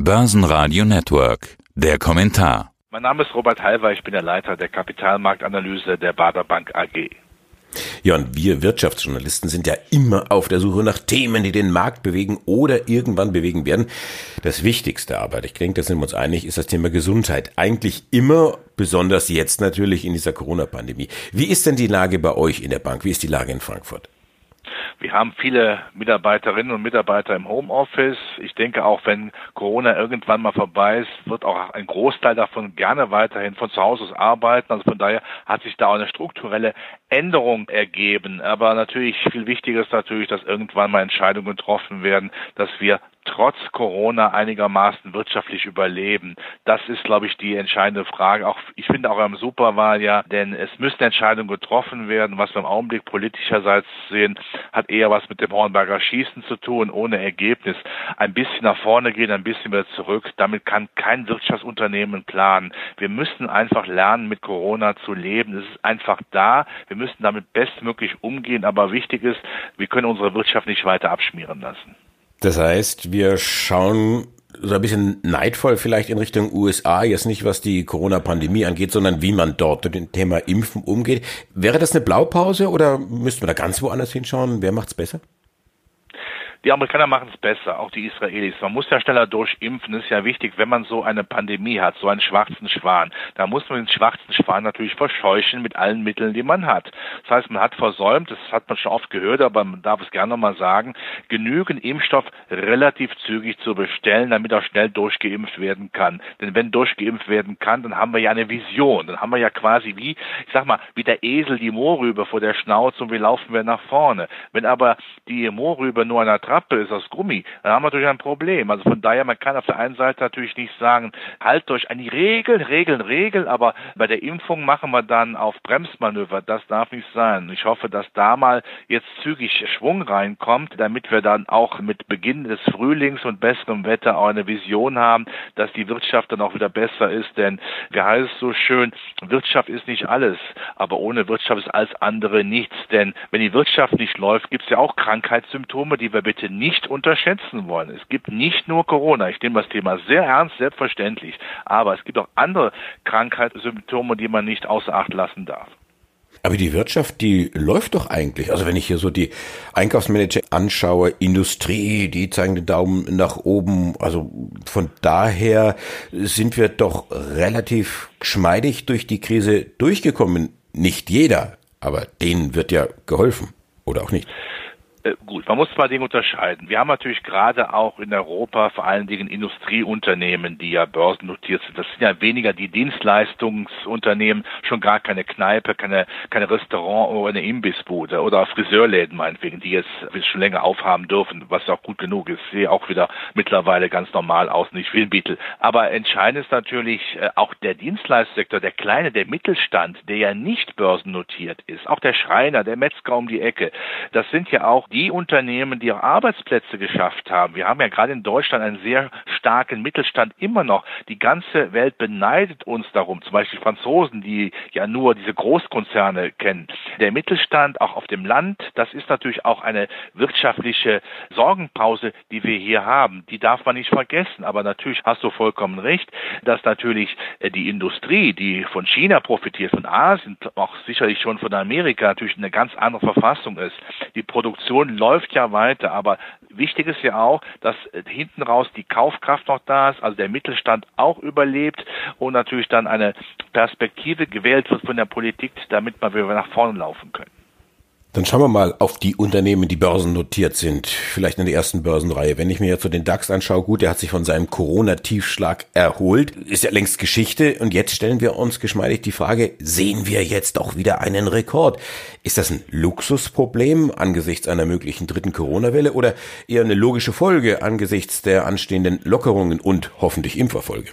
Börsenradio Network. Der Kommentar. Mein Name ist Robert Halver, ich bin der Leiter der Kapitalmarktanalyse der Bader Bank AG. Ja, und wir Wirtschaftsjournalisten sind ja immer auf der Suche nach Themen, die den Markt bewegen oder irgendwann bewegen werden. Das Wichtigste aber, ich denke, da sind wir uns einig, ist das Thema Gesundheit. Eigentlich immer, besonders jetzt natürlich in dieser Corona-Pandemie. Wie ist denn die Lage bei euch in der Bank? Wie ist die Lage in Frankfurt? Wir haben viele Mitarbeiterinnen und Mitarbeiter im Homeoffice. Ich denke auch, wenn Corona irgendwann mal vorbei ist, wird auch ein Großteil davon gerne weiterhin von zu Hause aus arbeiten. Also von daher hat sich da auch eine strukturelle Änderung ergeben. Aber natürlich viel wichtiger ist natürlich, dass irgendwann mal Entscheidungen getroffen werden, dass wir trotz Corona einigermaßen wirtschaftlich überleben? Das ist, glaube ich, die entscheidende Frage. Auch ich finde auch am Superwahljahr, denn es müssen Entscheidungen getroffen werden. Was wir im Augenblick politischerseits sehen, hat eher was mit dem Hornberger Schießen zu tun, ohne Ergebnis. Ein bisschen nach vorne gehen, ein bisschen wieder zurück. Damit kann kein Wirtschaftsunternehmen planen. Wir müssen einfach lernen, mit Corona zu leben. Es ist einfach da. Wir müssen damit bestmöglich umgehen. Aber wichtig ist, wir können unsere Wirtschaft nicht weiter abschmieren lassen. Das heißt, wir schauen so ein bisschen neidvoll vielleicht in Richtung USA, jetzt nicht was die Corona-Pandemie angeht, sondern wie man dort mit dem Thema Impfen umgeht. Wäre das eine Blaupause oder müssten wir da ganz woanders hinschauen? Wer macht's besser? Die Amerikaner machen es besser, auch die Israelis. Man muss ja schneller durchimpfen. Das ist ja wichtig, wenn man so eine Pandemie hat, so einen schwarzen Schwan. Da muss man den schwarzen Schwan natürlich verscheuchen mit allen Mitteln, die man hat. Das heißt, man hat versäumt, das hat man schon oft gehört, aber man darf es gerne nochmal sagen, genügend Impfstoff relativ zügig zu bestellen, damit auch schnell durchgeimpft werden kann. Denn wenn durchgeimpft werden kann, dann haben wir ja eine Vision. Dann haben wir ja quasi wie, ich sag mal, wie der Esel die Mohrrübe vor der Schnauze und wir laufen wir nach vorne. Wenn aber die Mohrrübe nur einer Trappe ist aus Gummi, dann haben wir natürlich ein Problem. Also von daher, man kann auf der einen Seite natürlich nicht sagen, halt euch an die Regeln, Regeln, Regeln, aber bei der Impfung machen wir dann auf Bremsmanöver. Das darf nicht sein. Ich hoffe, dass da mal jetzt zügig Schwung reinkommt, damit wir dann auch mit Beginn des Frühlings und besserem Wetter auch eine Vision haben, dass die Wirtschaft dann auch wieder besser ist. Denn wie heißt es so schön, Wirtschaft ist nicht alles, aber ohne Wirtschaft ist alles andere nichts. Denn wenn die Wirtschaft nicht läuft, gibt es ja auch Krankheitssymptome, die wir bitte bitte nicht unterschätzen wollen. Es gibt nicht nur Corona. Ich nehme das Thema sehr ernst, selbstverständlich. Aber es gibt auch andere Krankheitssymptome, die man nicht außer Acht lassen darf. Aber die Wirtschaft, die läuft doch eigentlich. Also wenn ich hier so die Einkaufsmanager anschaue, Industrie, die zeigen den Daumen nach oben. Also von daher sind wir doch relativ geschmeidig durch die Krise durchgekommen. Nicht jeder, aber denen wird ja geholfen. Oder auch nicht. Äh, gut, man muss zwei Dinge unterscheiden. Wir haben natürlich gerade auch in Europa vor allen Dingen Industrieunternehmen, die ja börsennotiert sind. Das sind ja weniger die Dienstleistungsunternehmen, schon gar keine Kneipe, keine, keine Restaurant oder eine Imbissbude oder Friseurläden meinetwegen, die jetzt schon länger aufhaben dürfen, was auch gut genug ist. Sehe auch wieder mittlerweile ganz normal aus, nicht viel Beetle. Aber entscheidend ist natürlich äh, auch der Dienstleistungssektor, der kleine, der Mittelstand, der ja nicht börsennotiert ist. Auch der Schreiner, der Metzger um die Ecke. Das sind ja auch die die Unternehmen, die auch Arbeitsplätze geschafft haben. Wir haben ja gerade in Deutschland einen sehr starken Mittelstand immer noch. Die ganze Welt beneidet uns darum, zum Beispiel Franzosen, die ja nur diese Großkonzerne kennen. Der Mittelstand auch auf dem Land, das ist natürlich auch eine wirtschaftliche Sorgenpause, die wir hier haben. Die darf man nicht vergessen. Aber natürlich hast du vollkommen recht, dass natürlich äh, die Industrie, die von China profitiert, von Asien, auch sicherlich schon von Amerika, natürlich eine ganz andere Verfassung ist. Die Produktion läuft ja weiter, aber wichtig ist ja auch, dass äh, hinten raus die Kaufkraft noch da ist, also der Mittelstand auch überlebt und natürlich dann eine Perspektive gewählt wird von der Politik, damit wir nach vorne laufen können. Dann schauen wir mal auf die Unternehmen, die börsennotiert sind. Vielleicht in der ersten Börsenreihe. Wenn ich mir jetzt so den DAX anschaue, gut, der hat sich von seinem Corona-Tiefschlag erholt. Ist ja längst Geschichte. Und jetzt stellen wir uns geschmeidig die Frage, sehen wir jetzt auch wieder einen Rekord? Ist das ein Luxusproblem angesichts einer möglichen dritten Corona-Welle oder eher eine logische Folge angesichts der anstehenden Lockerungen und hoffentlich Impferfolge?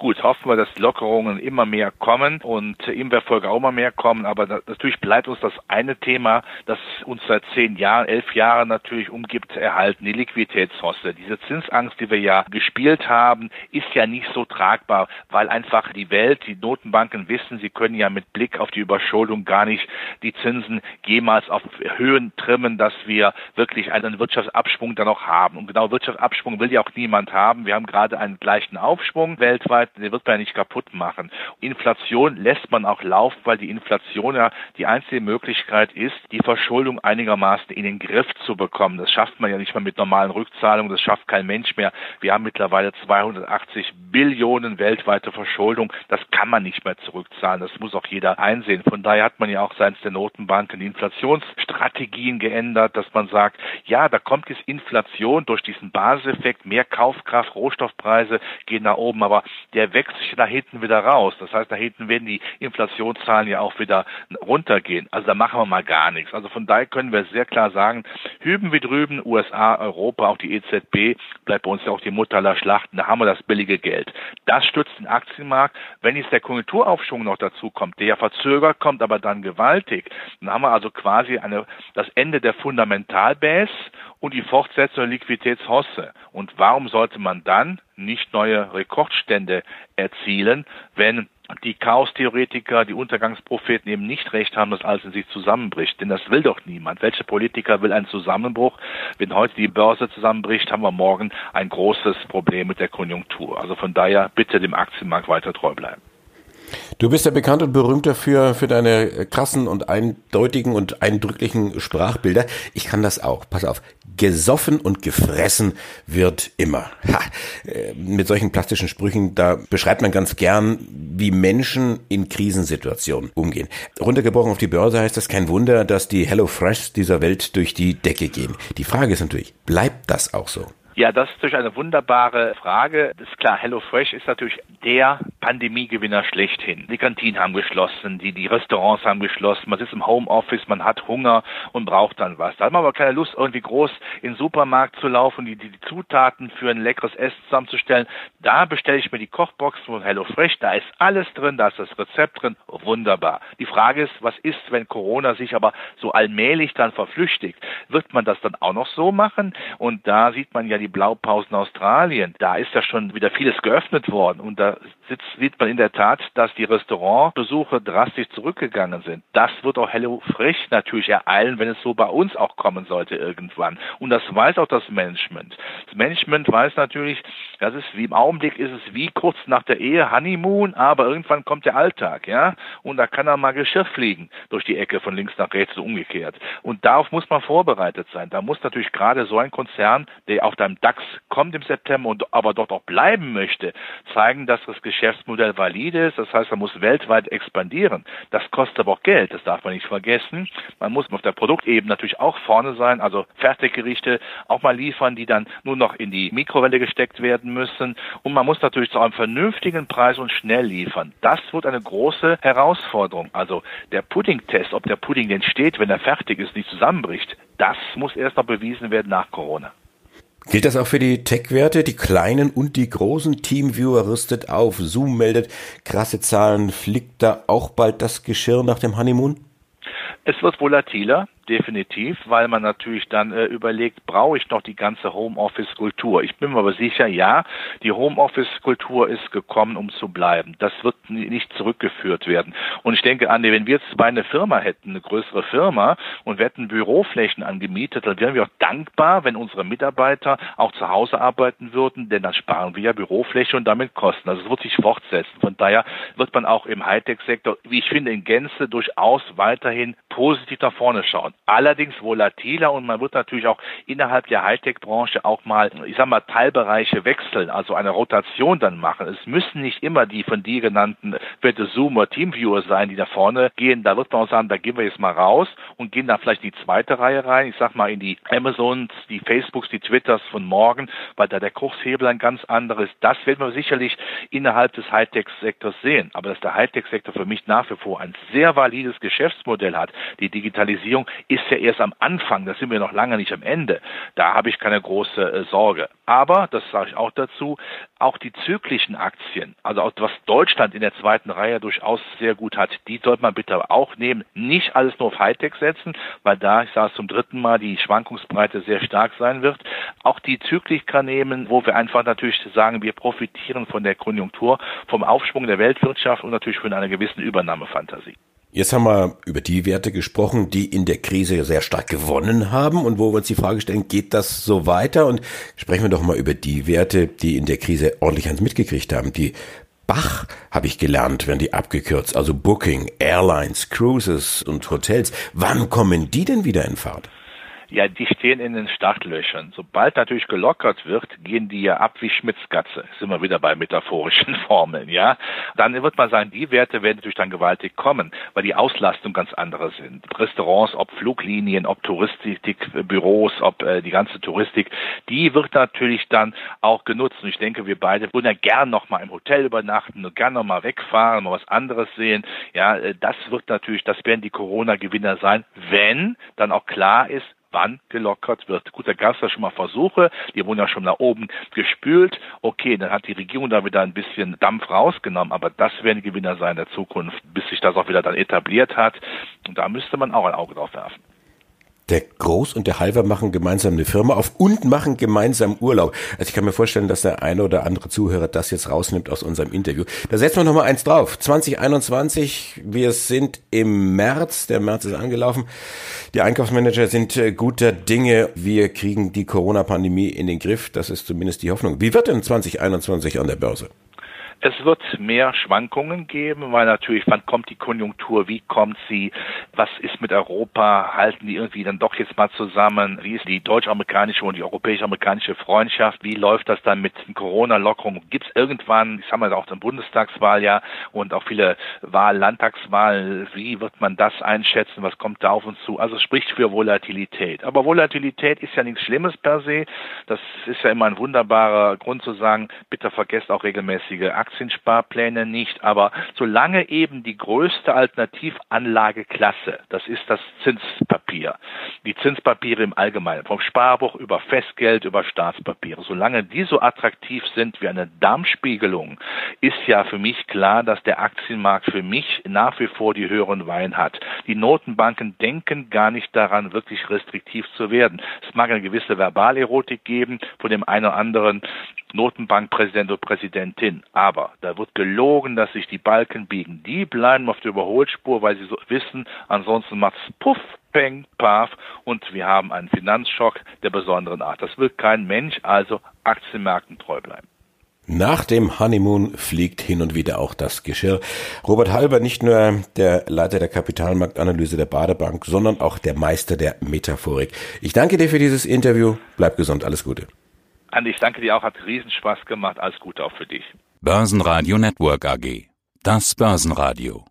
Gut, hoffen wir, dass Lockerungen immer mehr kommen und Impffolge auch immer mehr kommen. Aber natürlich bleibt uns das eine Thema, das uns seit zehn Jahren, elf Jahren natürlich umgibt, erhalten, die Liquiditätshoste. Diese Zinsangst, die wir ja gespielt haben, ist ja nicht so tragbar, weil einfach die Welt, die Notenbanken wissen, sie können ja mit Blick auf die Überschuldung gar nicht die Zinsen jemals auf Höhen trimmen, dass wir wirklich einen Wirtschaftsabschwung dann noch haben. Und genau Wirtschaftsabschwung will ja auch niemand haben. Wir haben gerade einen gleichen Aufschwung weltweit Seite, der wird man ja nicht kaputt machen. Inflation lässt man auch laufen, weil die Inflation ja die einzige Möglichkeit ist, die Verschuldung einigermaßen in den Griff zu bekommen. Das schafft man ja nicht mal mit normalen Rückzahlungen, das schafft kein Mensch mehr. Wir haben mittlerweile 280 Billionen weltweite Verschuldung. Das kann man nicht mehr zurückzahlen. Das muss auch jeder einsehen. Von daher hat man ja auch seitens der Notenbanken die Inflationsstrategien geändert, dass man sagt, ja, da kommt jetzt Inflation durch diesen Basiseffekt, mehr Kaufkraft, Rohstoffpreise gehen nach oben, aber der der wächst sich nach hinten wieder raus. Das heißt, nach hinten werden die Inflationszahlen ja auch wieder runtergehen. Also da machen wir mal gar nichts. Also von daher können wir sehr klar sagen, hüben wie drüben, USA, Europa, auch die EZB, bleibt bei uns ja auch die Mutter aller Schlachten, da haben wir das billige Geld. Das stützt den Aktienmarkt. Wenn jetzt der Konjunkturaufschwung noch dazu kommt, der ja verzögert kommt, aber dann gewaltig, dann haben wir also quasi eine, das Ende der Fundamentalbase und die Fortsetzung der Liquiditätshosse. Und warum sollte man dann nicht neue Rekordstände erzielen, wenn die Chaos-Theoretiker, die Untergangspropheten eben nicht recht haben, dass alles in sich zusammenbricht. Denn das will doch niemand. Welcher Politiker will einen Zusammenbruch? Wenn heute die Börse zusammenbricht, haben wir morgen ein großes Problem mit der Konjunktur. Also von daher bitte dem Aktienmarkt weiter treu bleiben. Du bist ja bekannt und berühmt dafür, für deine krassen und eindeutigen und eindrücklichen Sprachbilder. Ich kann das auch. Pass auf. Gesoffen und gefressen wird immer. Ha. Äh, mit solchen plastischen Sprüchen, da beschreibt man ganz gern, wie Menschen in Krisensituationen umgehen. Runtergebrochen auf die Börse heißt das kein Wunder, dass die Hello Fresh dieser Welt durch die Decke gehen. Die Frage ist natürlich, bleibt das auch so? Ja, das ist natürlich eine wunderbare Frage. Das ist klar, HelloFresh ist natürlich der Pandemiegewinner schlechthin. Die Kantinen haben geschlossen, die, die Restaurants haben geschlossen, man sitzt im Homeoffice, man hat Hunger und braucht dann was. Da hat man aber keine Lust, irgendwie groß in den Supermarkt zu laufen, die, die Zutaten für ein leckeres Essen zusammenzustellen. Da bestelle ich mir die Kochbox von HelloFresh, da ist alles drin, da ist das Rezept drin, wunderbar. Die Frage ist, was ist, wenn Corona sich aber so allmählich dann verflüchtigt? Wird man das dann auch noch so machen? Und da sieht man ja die Blaupausen Australien, da ist ja schon wieder vieles geöffnet worden und da sitzt, sieht man in der Tat, dass die Restaurantbesuche drastisch zurückgegangen sind. Das wird auch Hello Fresh natürlich ereilen, wenn es so bei uns auch kommen sollte irgendwann. Und das weiß auch das Management. Das Management weiß natürlich, das ist wie im Augenblick ist es wie kurz nach der Ehe Honeymoon, aber irgendwann kommt der Alltag, ja, und da kann dann mal Geschirr fliegen durch die Ecke von links nach rechts und umgekehrt. Und darauf muss man vorbereitet sein. Da muss natürlich gerade so ein Konzern, der auch beim DAX kommt im September und aber dort auch bleiben möchte, zeigen, dass das Geschäftsmodell valide ist. Das heißt, man muss weltweit expandieren. Das kostet aber auch Geld, das darf man nicht vergessen. Man muss auf der Produktebene natürlich auch vorne sein, also Fertiggerichte auch mal liefern, die dann nur noch in die Mikrowelle gesteckt werden müssen. Und man muss natürlich zu einem vernünftigen Preis und schnell liefern. Das wird eine große Herausforderung. Also der Pudding-Test, ob der Pudding denn steht, wenn er fertig ist, nicht zusammenbricht, das muss erst noch bewiesen werden nach Corona. Gilt das auch für die Tech-Werte? Die kleinen und die großen Teamviewer rüstet auf. Zoom meldet krasse Zahlen. Fliegt da auch bald das Geschirr nach dem Honeymoon? Es wird volatiler definitiv, weil man natürlich dann äh, überlegt, brauche ich noch die ganze Homeoffice-Kultur? Ich bin mir aber sicher, ja, die Homeoffice-Kultur ist gekommen, um zu bleiben. Das wird nicht zurückgeführt werden. Und ich denke, Andi, wenn wir jetzt bei einer Firma hätten, eine größere Firma, und wir hätten Büroflächen angemietet, dann wären wir auch dankbar, wenn unsere Mitarbeiter auch zu Hause arbeiten würden, denn dann sparen wir ja Bürofläche und damit Kosten. Also es wird sich fortsetzen. Von daher wird man auch im Hightech-Sektor, wie ich finde, in Gänze durchaus weiterhin positiv nach vorne schauen allerdings volatiler und man wird natürlich auch innerhalb der Hightech-Branche auch mal, ich sag mal, Teilbereiche wechseln, also eine Rotation dann machen. Es müssen nicht immer die von dir genannten Wette Zoom oder Teamviewer sein, die da vorne gehen. Da wird man auch sagen, da gehen wir jetzt mal raus und gehen da vielleicht in die zweite Reihe rein. Ich sag mal in die Amazons, die Facebooks, die Twitters von morgen, weil da der Kurshebel ein ganz anderes. Das werden wir sicherlich innerhalb des Hightech-Sektors sehen. Aber dass der Hightech-Sektor für mich nach wie vor ein sehr valides Geschäftsmodell hat, die Digitalisierung ist ja erst am Anfang, da sind wir noch lange nicht am Ende. Da habe ich keine große äh, Sorge. Aber, das sage ich auch dazu, auch die zyklischen Aktien, also auch was Deutschland in der zweiten Reihe durchaus sehr gut hat, die sollte man bitte auch nehmen. Nicht alles nur auf Hightech setzen, weil da, ich sage es zum dritten Mal, die Schwankungsbreite sehr stark sein wird. Auch die Zyklika nehmen, wo wir einfach natürlich sagen, wir profitieren von der Konjunktur, vom Aufschwung der Weltwirtschaft und natürlich von einer gewissen Übernahmefantasie. Jetzt haben wir über die Werte gesprochen, die in der Krise sehr stark gewonnen haben und wo wir uns die Frage stellen, geht das so weiter? Und sprechen wir doch mal über die Werte, die in der Krise ordentlich ans mitgekriegt haben. Die Bach, habe ich gelernt, werden die abgekürzt, also Booking, Airlines, Cruises und Hotels. Wann kommen die denn wieder in Fahrt? Ja, die stehen in den Startlöchern. Sobald natürlich gelockert wird, gehen die ja ab wie Schmitzkatze. Sind wir wieder bei metaphorischen Formeln, ja. Dann wird man sagen, die Werte werden natürlich dann gewaltig kommen, weil die Auslastung ganz andere sind. Restaurants, ob Fluglinien, ob Touristikbüros, ob äh, die ganze Touristik, die wird natürlich dann auch genutzt. Und ich denke, wir beide würden ja gern noch mal im Hotel übernachten und gern noch mal wegfahren, mal was anderes sehen. Ja, äh, das wird natürlich, das werden die Corona-Gewinner sein, wenn dann auch klar ist, wann gelockert wird. Gut, da gab es ja schon mal Versuche, die wurden ja schon nach oben gespült. Okay, dann hat die Regierung da wieder ein bisschen Dampf rausgenommen, aber das werden Gewinner sein der Zukunft, bis sich das auch wieder dann etabliert hat. Und da müsste man auch ein Auge drauf werfen der Groß und der Halver machen gemeinsam eine Firma auf und machen gemeinsam Urlaub. Also ich kann mir vorstellen, dass der eine oder andere Zuhörer das jetzt rausnimmt aus unserem Interview. Da setzen wir noch mal eins drauf. 2021, wir sind im März, der März ist angelaufen. Die Einkaufsmanager sind äh, guter Dinge. Wir kriegen die Corona-Pandemie in den Griff. Das ist zumindest die Hoffnung. Wie wird denn 2021 an der Börse? Es wird mehr Schwankungen geben, weil natürlich, wann kommt die Konjunktur, wie kommt sie, was ist mit Europa, halten die irgendwie dann doch jetzt mal zusammen, wie ist die deutsch-amerikanische und die europäisch-amerikanische Freundschaft, wie läuft das dann mit den Corona-Lockerungen, gibt es irgendwann, ich sag mal auch den Bundestagswahljahr und auch viele Wahl, Landtagswahlen, wie wird man das einschätzen, was kommt da auf uns zu, also spricht für Volatilität. Aber Volatilität ist ja nichts Schlimmes per se, das ist ja immer ein wunderbarer Grund zu sagen, bitte vergesst auch regelmäßige Aktien Aktiensparpläne nicht, aber solange eben die größte Alternativanlageklasse, das ist das Zinspapier, die Zinspapiere im Allgemeinen, vom Sparbuch über Festgeld, über Staatspapiere, solange die so attraktiv sind wie eine Darmspiegelung, ist ja für mich klar, dass der Aktienmarkt für mich nach wie vor die höheren Wein hat. Die Notenbanken denken gar nicht daran, wirklich restriktiv zu werden. Es mag eine gewisse Verbalerotik geben von dem einen oder anderen Notenbankpräsident oder Präsidentin. Aber da wird gelogen, dass sich die Balken biegen. Die bleiben auf der Überholspur, weil sie so wissen, ansonsten macht es Puff, Peng, Paf und wir haben einen Finanzschock der besonderen Art. Das will kein Mensch, also Aktienmärkten treu bleiben. Nach dem Honeymoon fliegt hin und wieder auch das Geschirr. Robert Halber, nicht nur der Leiter der Kapitalmarktanalyse der Badebank, sondern auch der Meister der Metaphorik. Ich danke dir für dieses Interview. Bleib gesund. Alles Gute. Andi, ich danke dir auch, hat Riesenspaß gemacht. Alles Gute auch für dich. Börsenradio Network AG. Das Börsenradio.